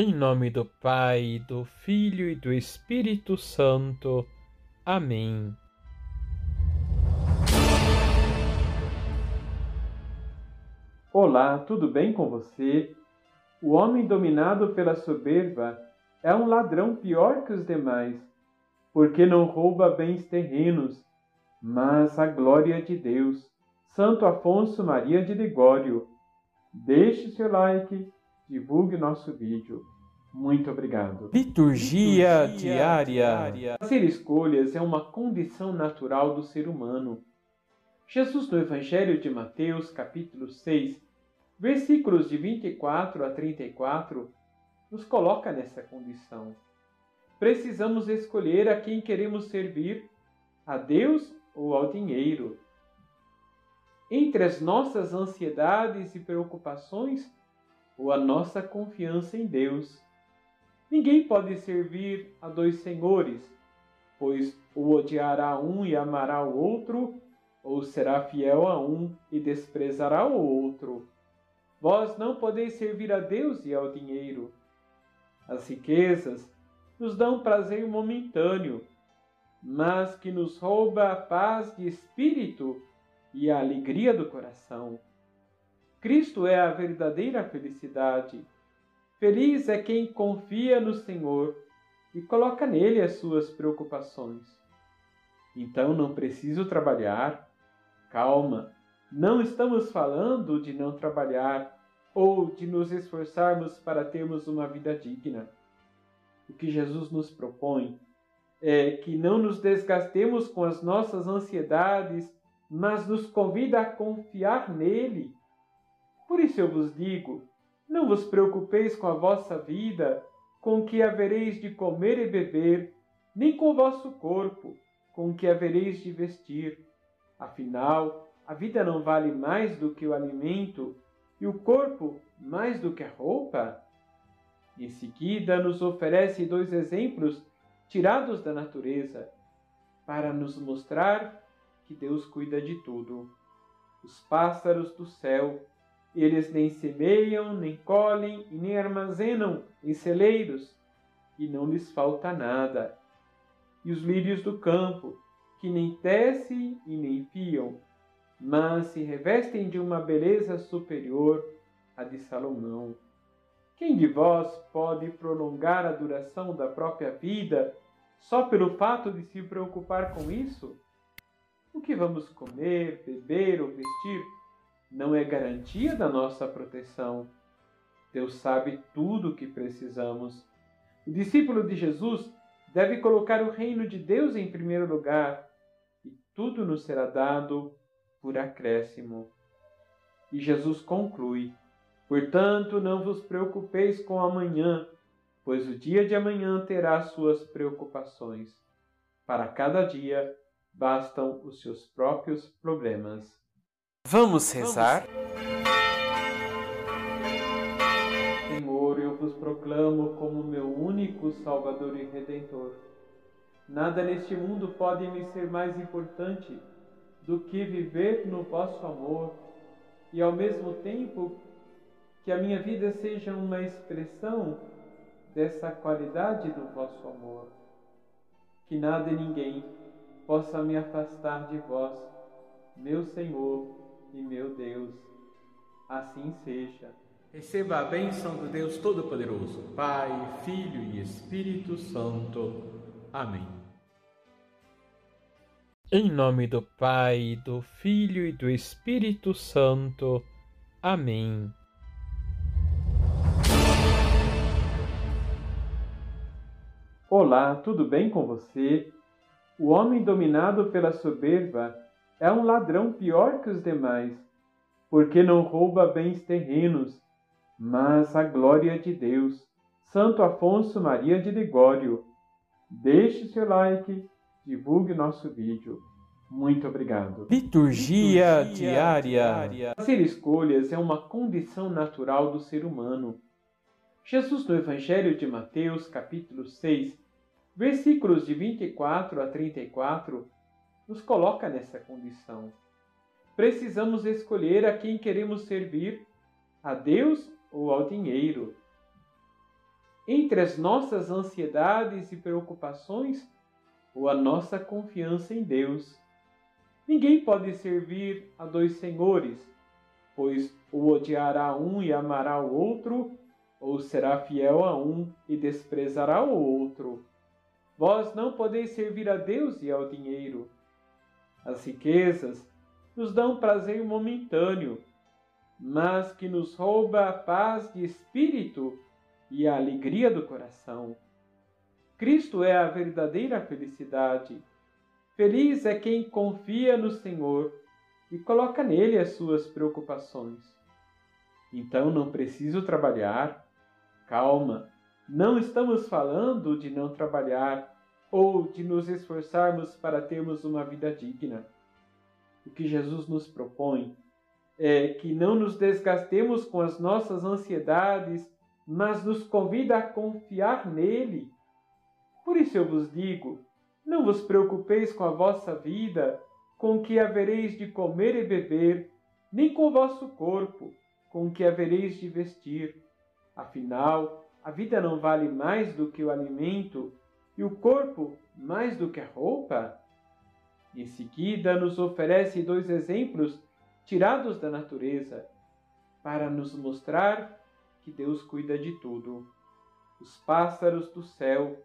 Em nome do Pai, do Filho e do Espírito Santo. Amém. Olá, tudo bem com você? O homem dominado pela soberba é um ladrão pior que os demais, porque não rouba bens terrenos, mas a glória de Deus. Santo Afonso Maria de Ligório. Deixe seu like, divulgue nosso vídeo. Muito obrigado. Liturgia, Liturgia diária. diária. Fazer escolhas é uma condição natural do ser humano. Jesus, no Evangelho de Mateus, capítulo 6, versículos de 24 a 34, nos coloca nessa condição. Precisamos escolher a quem queremos servir, a Deus ou ao dinheiro. Entre as nossas ansiedades e preocupações, ou a nossa confiança em Deus. Ninguém pode servir a dois senhores, pois ou odiará um e amará o outro, ou será fiel a um e desprezará o outro. Vós não podeis servir a Deus e ao dinheiro. As riquezas nos dão prazer momentâneo, mas que nos rouba a paz de espírito e a alegria do coração. Cristo é a verdadeira felicidade. Feliz é quem confia no Senhor e coloca nele as suas preocupações. Então não preciso trabalhar. Calma, não estamos falando de não trabalhar ou de nos esforçarmos para termos uma vida digna. O que Jesus nos propõe é que não nos desgastemos com as nossas ansiedades, mas nos convida a confiar nele por isso eu vos digo: não vos preocupeis com a vossa vida, com que havereis de comer e beber, nem com o vosso corpo, com que havereis de vestir. Afinal, a vida não vale mais do que o alimento, e o corpo mais do que a roupa? Em seguida, nos oferece dois exemplos tirados da natureza, para nos mostrar que Deus cuida de tudo. Os pássaros do céu eles nem semeiam, nem colhem e nem armazenam em celeiros, e não lhes falta nada. E os lírios do campo, que nem tecem e nem fiam, mas se revestem de uma beleza superior à de Salomão. Quem de vós pode prolongar a duração da própria vida só pelo fato de se preocupar com isso? O que vamos comer, beber ou vestir não é garantia da nossa proteção. Deus sabe tudo o que precisamos. O discípulo de Jesus deve colocar o reino de Deus em primeiro lugar e tudo nos será dado por acréscimo. E Jesus conclui: Portanto, não vos preocupeis com amanhã, pois o dia de amanhã terá suas preocupações. Para cada dia bastam os seus próprios problemas. Vamos rezar? Senhor, eu vos proclamo como meu único Salvador e Redentor. Nada neste mundo pode me ser mais importante do que viver no vosso amor e ao mesmo tempo que a minha vida seja uma expressão dessa qualidade do vosso amor. Que nada e ninguém possa me afastar de vós, meu Senhor e meu Deus. Assim seja. Receba a bênção do Deus Todo-Poderoso, Pai, Filho e Espírito Santo. Amém. Em nome do Pai, do Filho e do Espírito Santo. Amém. Olá, tudo bem com você? O homem dominado pela soberba é um ladrão pior que os demais, porque não rouba bens terrenos, mas a glória de Deus. Santo Afonso Maria de Ligório. Deixe seu like, divulgue nosso vídeo. Muito obrigado. Liturgia, Liturgia diária. diária. Fazer escolhas é uma condição natural do ser humano. Jesus, no Evangelho de Mateus, capítulo 6, versículos de 24 a 34, nos coloca nessa condição. Precisamos escolher a quem queremos servir, a Deus ou ao dinheiro. entre as nossas ansiedades e preocupações ou a nossa confiança em Deus. Ninguém pode servir a dois senhores, pois ou odiará um e amará o outro, ou será fiel a um e desprezará o outro. Vós não podeis servir a Deus e ao dinheiro. As riquezas nos dão prazer momentâneo, mas que nos rouba a paz de espírito e a alegria do coração. Cristo é a verdadeira felicidade. Feliz é quem confia no Senhor e coloca nele as suas preocupações. Então não preciso trabalhar. Calma, não estamos falando de não trabalhar ou de nos esforçarmos para termos uma vida digna. O que Jesus nos propõe é que não nos desgastemos com as nossas ansiedades, mas nos convida a confiar nele por isso eu vos digo: não vos preocupeis com a vossa vida, com o que havereis de comer e beber, nem com o vosso corpo, com o que havereis de vestir. Afinal, a vida não vale mais do que o alimento, e o corpo mais do que a roupa? Em seguida, nos oferece dois exemplos tirados da natureza, para nos mostrar que Deus cuida de tudo. Os pássaros do céu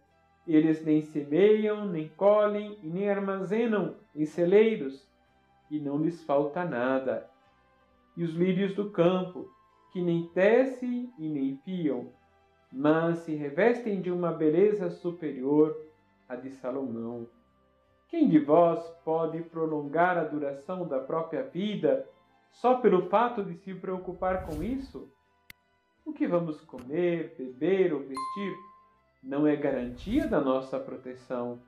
eles nem semeiam, nem colhem e nem armazenam em celeiros, e não lhes falta nada. E os lírios do campo, que nem tecem e nem fiam, mas se revestem de uma beleza superior à de Salomão. Quem de vós pode prolongar a duração da própria vida só pelo fato de se preocupar com isso? O que vamos comer, beber ou vestir? não é garantia da nossa proteção.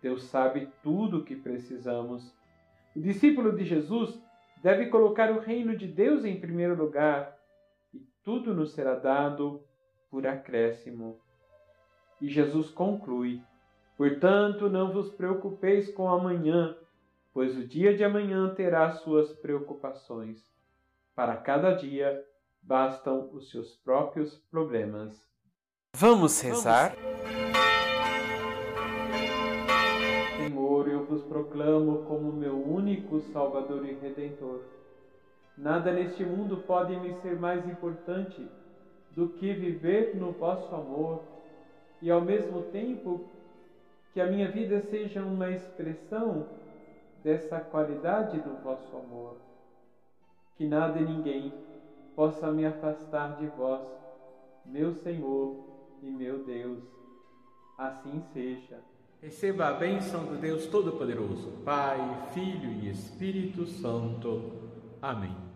Deus sabe tudo o que precisamos. O discípulo de Jesus deve colocar o reino de Deus em primeiro lugar e tudo nos será dado por acréscimo. E Jesus conclui: Portanto, não vos preocupeis com amanhã, pois o dia de amanhã terá suas preocupações. Para cada dia bastam os seus próprios problemas. Vamos rezar? Senhor, eu vos proclamo como meu único Salvador e Redentor. Nada neste mundo pode me ser mais importante do que viver no vosso amor e ao mesmo tempo que a minha vida seja uma expressão dessa qualidade do vosso amor. Que nada e ninguém possa me afastar de vós, meu Senhor e meu Deus. Assim seja. Receba a bênção do Deus Todo-Poderoso, Pai, Filho e Espírito Santo. Amém.